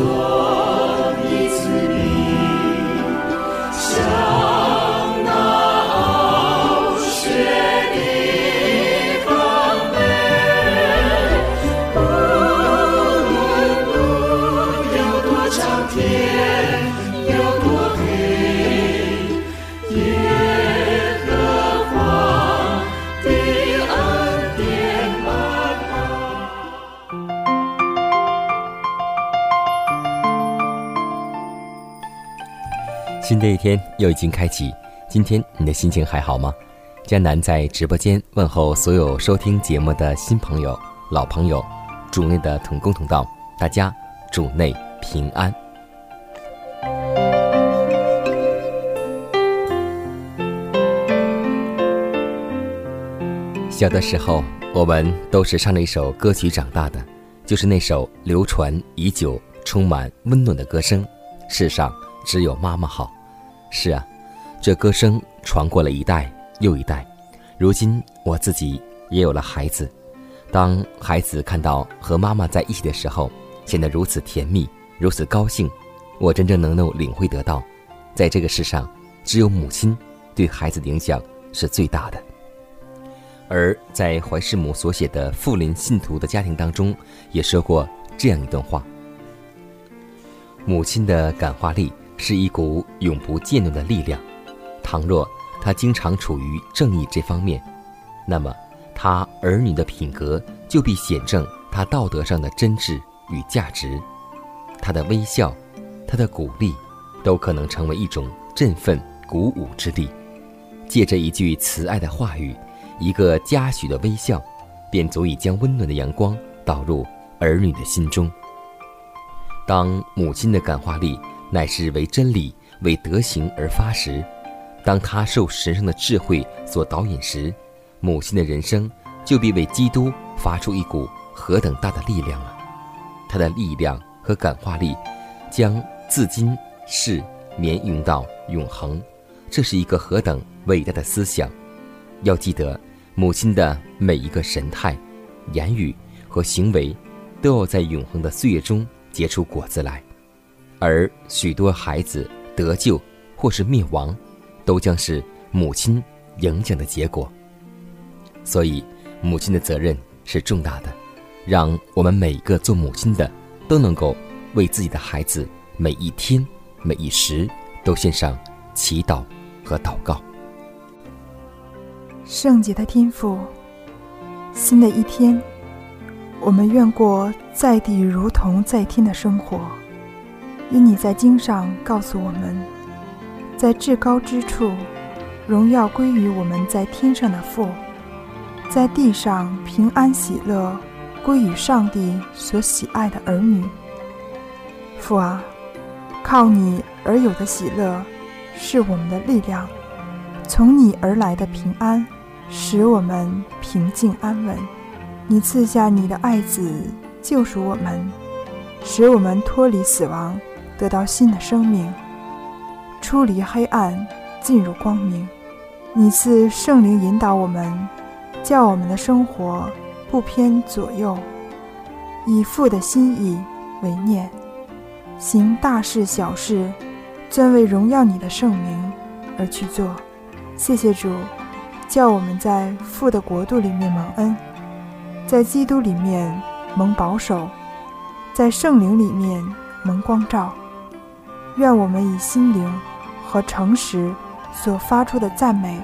Oh. 新的一天又已经开启，今天你的心情还好吗？江南在直播间问候所有收听节目的新朋友、老朋友，主内的同工同道，大家主内平安。小的时候，我们都是唱着一首歌曲长大的，就是那首流传已久、充满温暖的歌声：“世上只有妈妈好。”是啊，这歌声传过了一代又一代。如今我自己也有了孩子，当孩子看到和妈妈在一起的时候，显得如此甜蜜，如此高兴，我真正能够领会得到，在这个世上，只有母亲对孩子的影响是最大的。而在怀世母所写的《富林信徒的家庭》当中，也说过这样一段话：母亲的感化力。是一股永不间断的力量。倘若他经常处于正义这方面，那么他儿女的品格就必显证他道德上的真挚与价值。他的微笑，他的鼓励，都可能成为一种振奋、鼓舞之力。借着一句慈爱的话语，一个嘉许的微笑，便足以将温暖的阳光导入儿女的心中。当母亲的感化力。乃是为真理、为德行而发时，当他受神圣的智慧所导引时，母亲的人生就必为基督发出一股何等大的力量啊！他的力量和感化力，将自今世绵延到永恒，这是一个何等伟大的思想！要记得，母亲的每一个神态、言语和行为，都要在永恒的岁月中结出果子来。而许多孩子得救或是灭亡，都将是母亲影响的结果。所以，母亲的责任是重大的。让我们每一个做母亲的，都能够为自己的孩子每一天、每一时都献上祈祷和祷告。圣洁的天赋，新的一天，我们愿过在地如同在天的生活。因你在经上告诉我们，在至高之处，荣耀归于我们在天上的父；在地上平安喜乐归于上帝所喜爱的儿女。父啊，靠你而有的喜乐是我们的力量，从你而来的平安使我们平静安稳。你赐下你的爱子救赎我们，使我们脱离死亡。得到新的生命，出离黑暗，进入光明。你赐圣灵引导我们，叫我们的生活不偏左右，以父的心意为念，行大事小事，专为荣耀你的圣名而去做。谢谢主，叫我们在父的国度里面蒙恩，在基督里面蒙保守，在圣灵里面蒙光照。愿我们以心灵和诚实所发出的赞美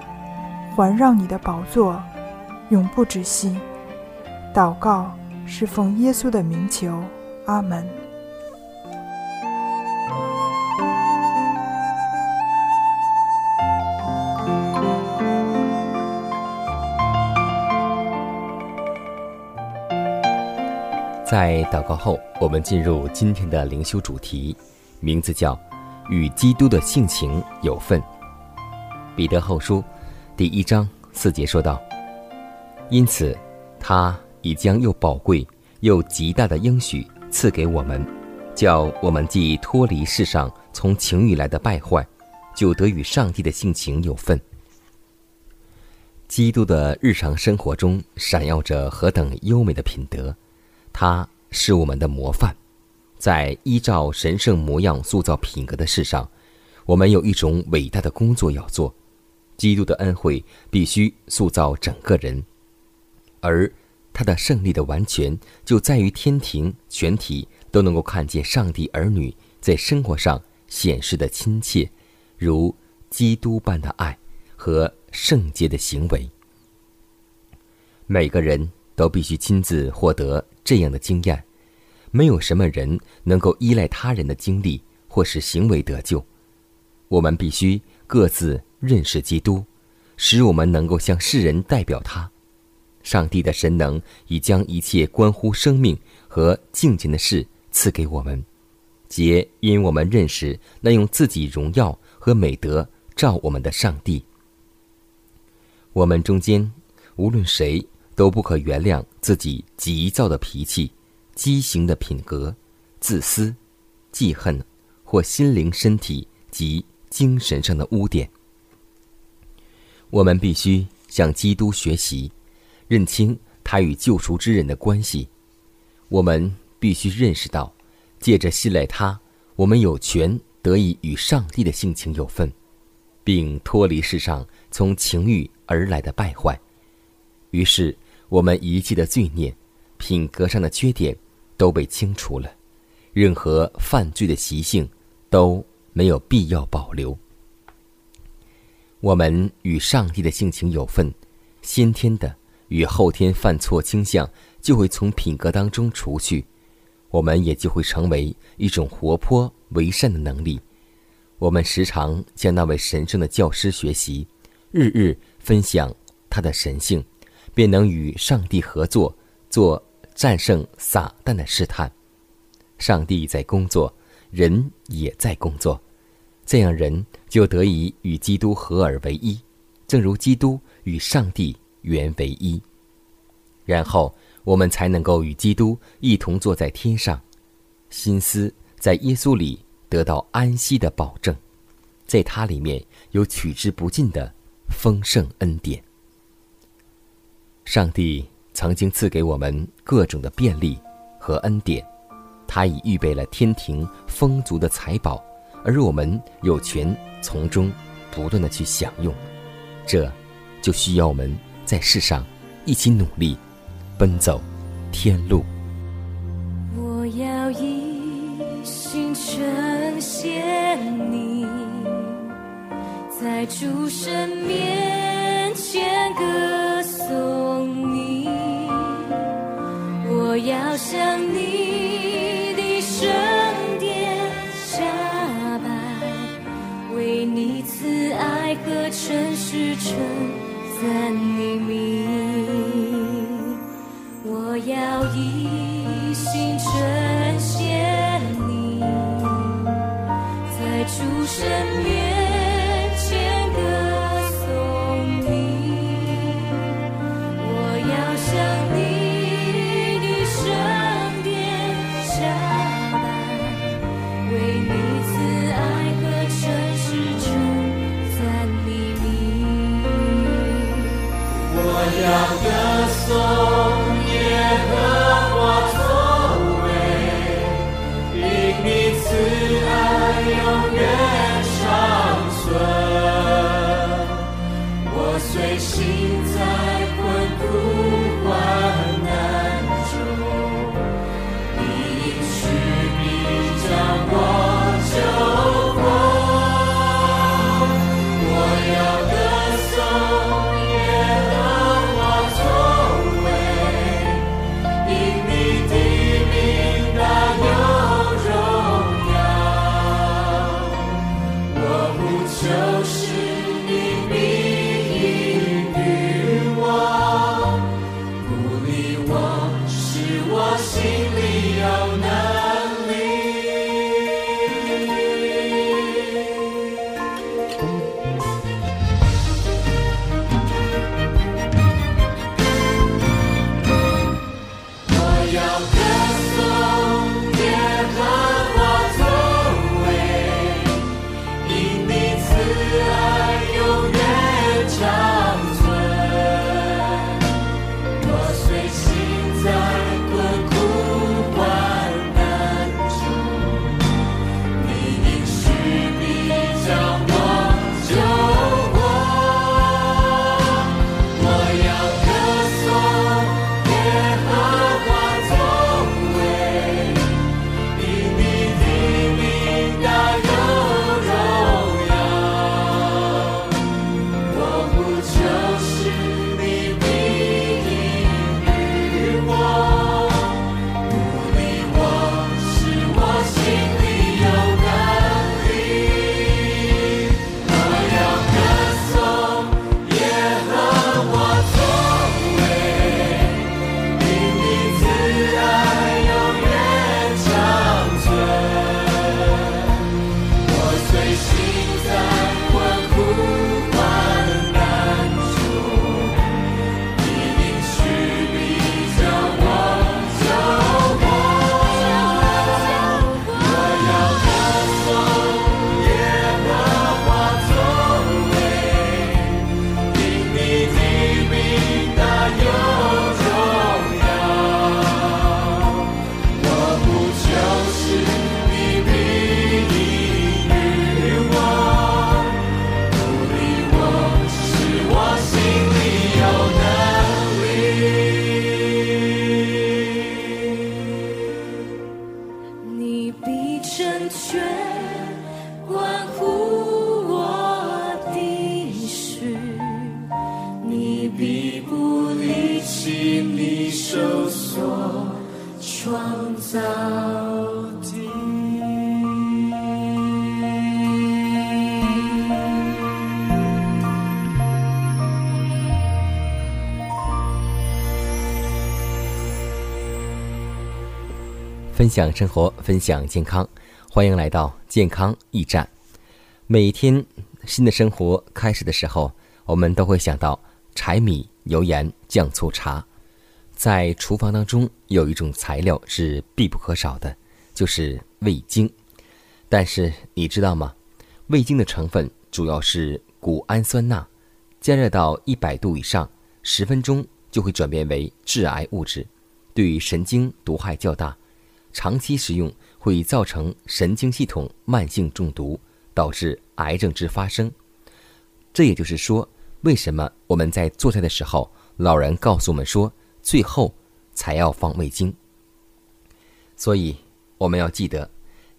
环绕你的宝座永不止息。祷告是奉耶稣的名求阿门。在祷告后我们进入今天的灵修主题。名字叫“与基督的性情有份”。彼得后书第一章四节说道：“因此，他已将又宝贵又极大的应许赐给我们，叫我们既脱离世上从情欲来的败坏，就得与上帝的性情有份。”基督的日常生活中闪耀着何等优美的品德！他是我们的模范，在依照神圣模样塑造品格的事上，我们有一种伟大的工作要做。基督的恩惠必须塑造整个人，而他的胜利的完全就在于天庭全体都能够看见上帝儿女在生活上显示的亲切，如基督般的爱和圣洁的行为。每个人都必须亲自获得。这样的经验，没有什么人能够依赖他人的经历或是行为得救。我们必须各自认识基督，使我们能够向世人代表他。上帝的神能已将一切关乎生命和敬虔的事赐给我们，皆因我们认识那用自己荣耀和美德照我们的上帝。我们中间无论谁。都不可原谅自己急躁的脾气、畸形的品格、自私、记恨或心灵、身体及精神上的污点。我们必须向基督学习，认清他与救赎之人的关系。我们必须认识到，借着信赖他，我们有权得以与上帝的性情有份，并脱离世上从情欲而来的败坏。于是。我们一切的罪孽、品格上的缺点都被清除了，任何犯罪的习性都没有必要保留。我们与上帝的性情有份，先天的与后天犯错倾向就会从品格当中除去，我们也就会成为一种活泼为善的能力。我们时常向那位神圣的教师学习，日日分享他的神性。便能与上帝合作，做战胜撒旦的试探。上帝在工作，人也在工作，这样人就得以与基督合而为一，正如基督与上帝原为一。然后我们才能够与基督一同坐在天上，心思在耶稣里得到安息的保证，在他里面有取之不尽的丰盛恩典。上帝曾经赐给我们各种的便利和恩典，他已预备了天庭丰足的财宝，而我们有权从中不断的去享用。这，就需要我们在世上一起努力，奔走天路。我要一心呈现你，在主神面前歌颂。我向你的圣殿下拜，为你慈爱和诚实称赞你名。我要一心呈现你，在主身创造地。分享生活，分享健康，欢迎来到健康驿站。每天新的生活开始的时候，我们都会想到柴米油盐酱醋茶。在厨房当中，有一种材料是必不可少的，就是味精。但是你知道吗？味精的成分主要是谷氨酸钠，加热到一百度以上，十分钟就会转变为致癌物质，对神经毒害较大。长期食用会造成神经系统慢性中毒，导致癌症之发生。这也就是说，为什么我们在做菜的时候，老人告诉我们说，最后才要放味精。所以我们要记得，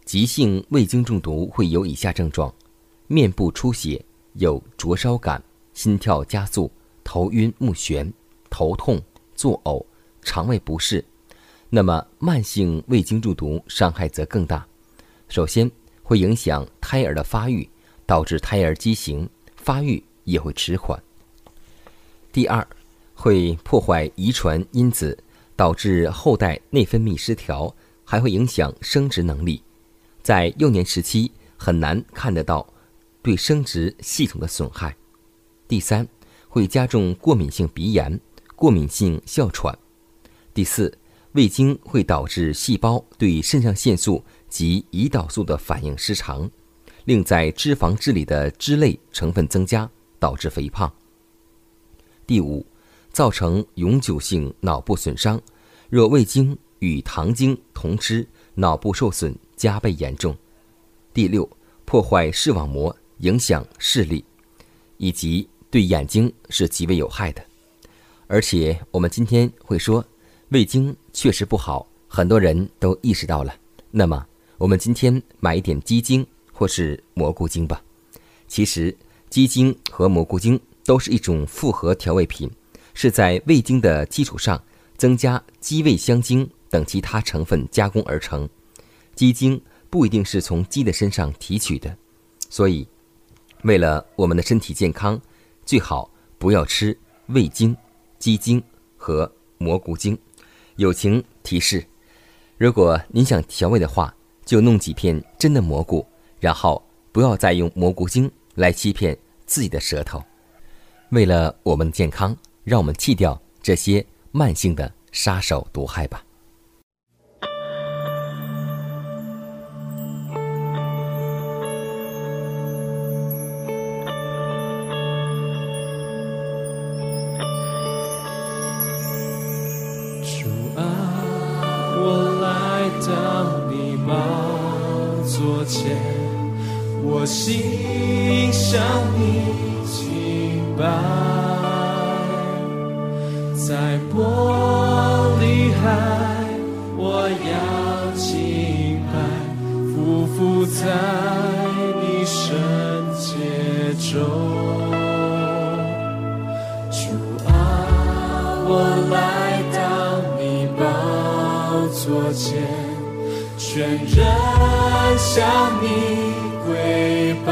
急性味精中毒会有以下症状：面部出血，有灼烧感，心跳加速，头晕目眩，头痛，作呕，肠胃不适。那么，慢性味精中毒伤害则更大。首先，会影响胎儿的发育，导致胎儿畸形，发育也会迟缓。第二，会破坏遗传因子，导致后代内分泌失调，还会影响生殖能力。在幼年时期，很难看得到对生殖系统的损害。第三，会加重过敏性鼻炎、过敏性哮喘。第四。味精会导致细胞对肾上腺素及胰岛素的反应失常，令在脂肪质里的脂类成分增加，导致肥胖。第五，造成永久性脑部损伤，若味精与糖精同吃，脑部受损加倍严重。第六，破坏视网膜，影响视力，以及对眼睛是极为有害的。而且我们今天会说。味精确实不好，很多人都意识到了。那么，我们今天买一点鸡精或是蘑菇精吧。其实，鸡精和蘑菇精都是一种复合调味品，是在味精的基础上增加鸡味香精等其他成分加工而成。鸡精不一定是从鸡的身上提取的，所以，为了我们的身体健康，最好不要吃味精、鸡精和蘑菇精。友情提示：如果您想调味的话，就弄几片真的蘑菇，然后不要再用蘑菇精来欺骗自己的舌头。为了我们的健康，让我们弃掉这些慢性的杀手毒害吧。在你圣洁中。主啊，我来到你宝座前，全人向你。跪拜，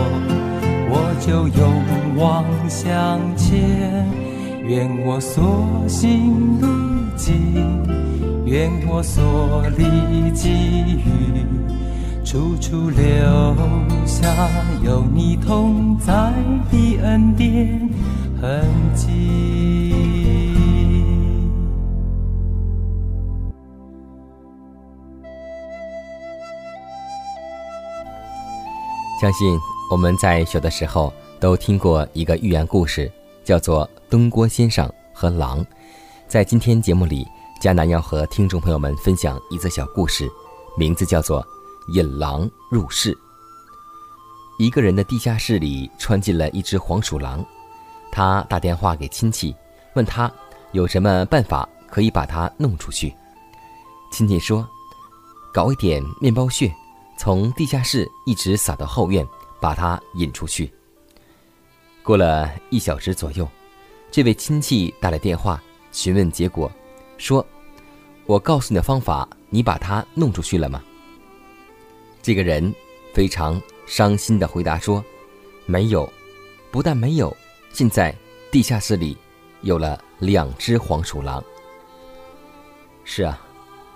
就勇往向前。愿我所行路径，愿我所历际遇，处处留下有你同在的恩典痕迹。相信我们在小的时候都听过一个寓言故事。叫做东郭先生和狼，在今天节目里，迦南要和听众朋友们分享一则小故事，名字叫做《引狼入室》。一个人的地下室里窜进了一只黄鼠狼，他打电话给亲戚，问他有什么办法可以把它弄出去。亲戚说，搞一点面包屑，从地下室一直撒到后院，把它引出去。过了一小时左右，这位亲戚打来电话询问结果，说：“我告诉你的方法，你把它弄出去了吗？”这个人非常伤心的回答说：“没有，不但没有，现在地下室里有了两只黄鼠狼。”是啊，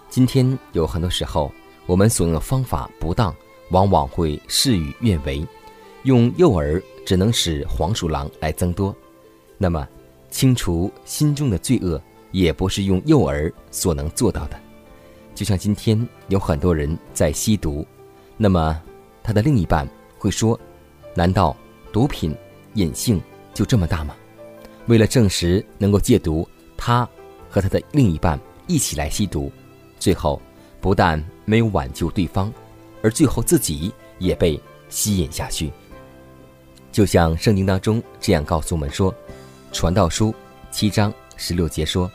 今天有很多时候，我们所用的方法不当，往往会事与愿违，用诱饵。只能使黄鼠狼来增多，那么清除心中的罪恶，也不是用诱饵所能做到的。就像今天有很多人在吸毒，那么他的另一半会说：“难道毒品瘾性就这么大吗？”为了证实能够戒毒，他和他的另一半一起来吸毒，最后不但没有挽救对方，而最后自己也被吸引下去。就像圣经当中这样告诉我们说，《传道书》七章十六节说：“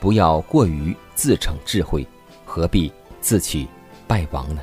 不要过于自逞智慧，何必自取败亡呢？”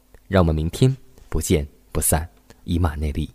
让我们明天不见不散，以马内利。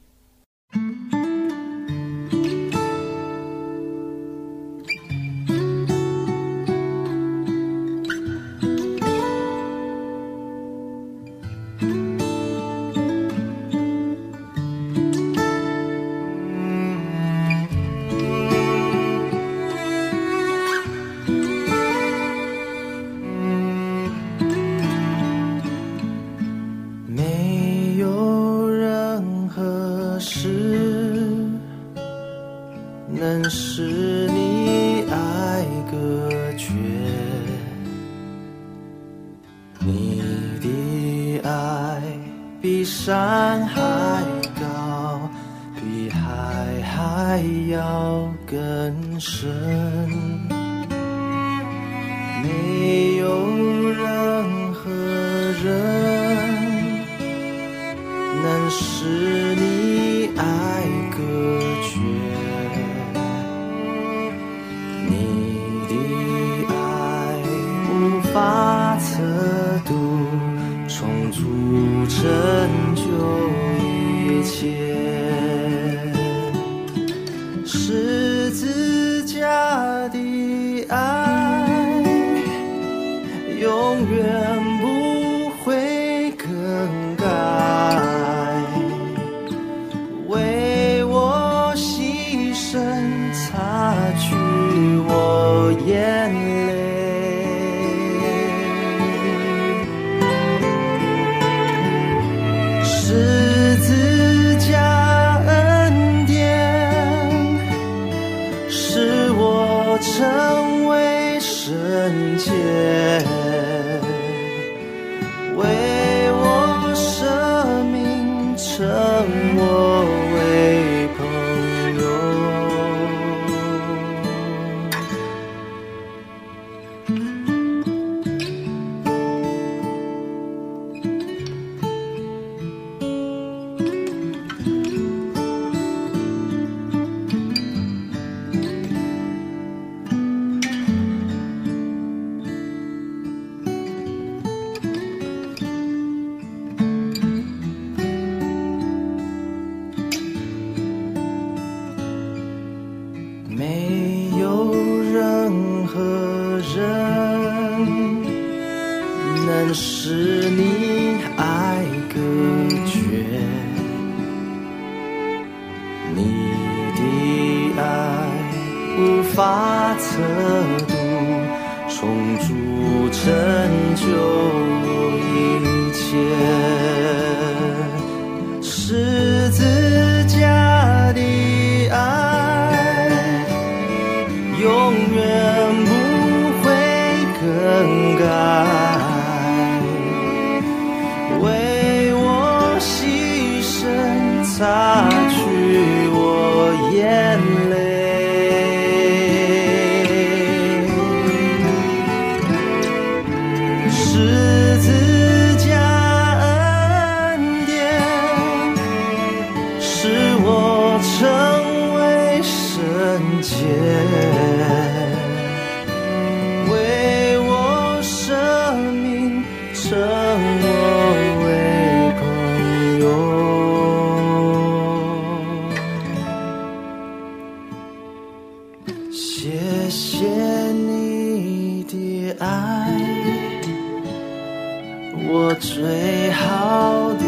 最好的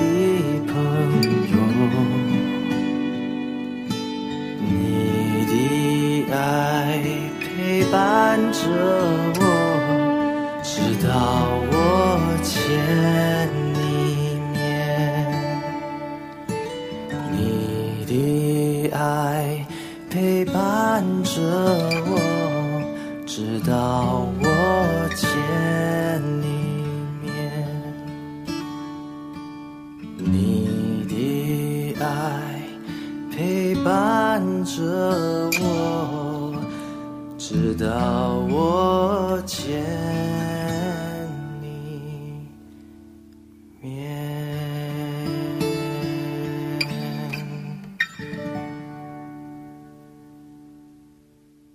朋友，你的爱陪伴着我，直到我见你面。你的爱陪伴着我，直到我见。你。着我直到我前。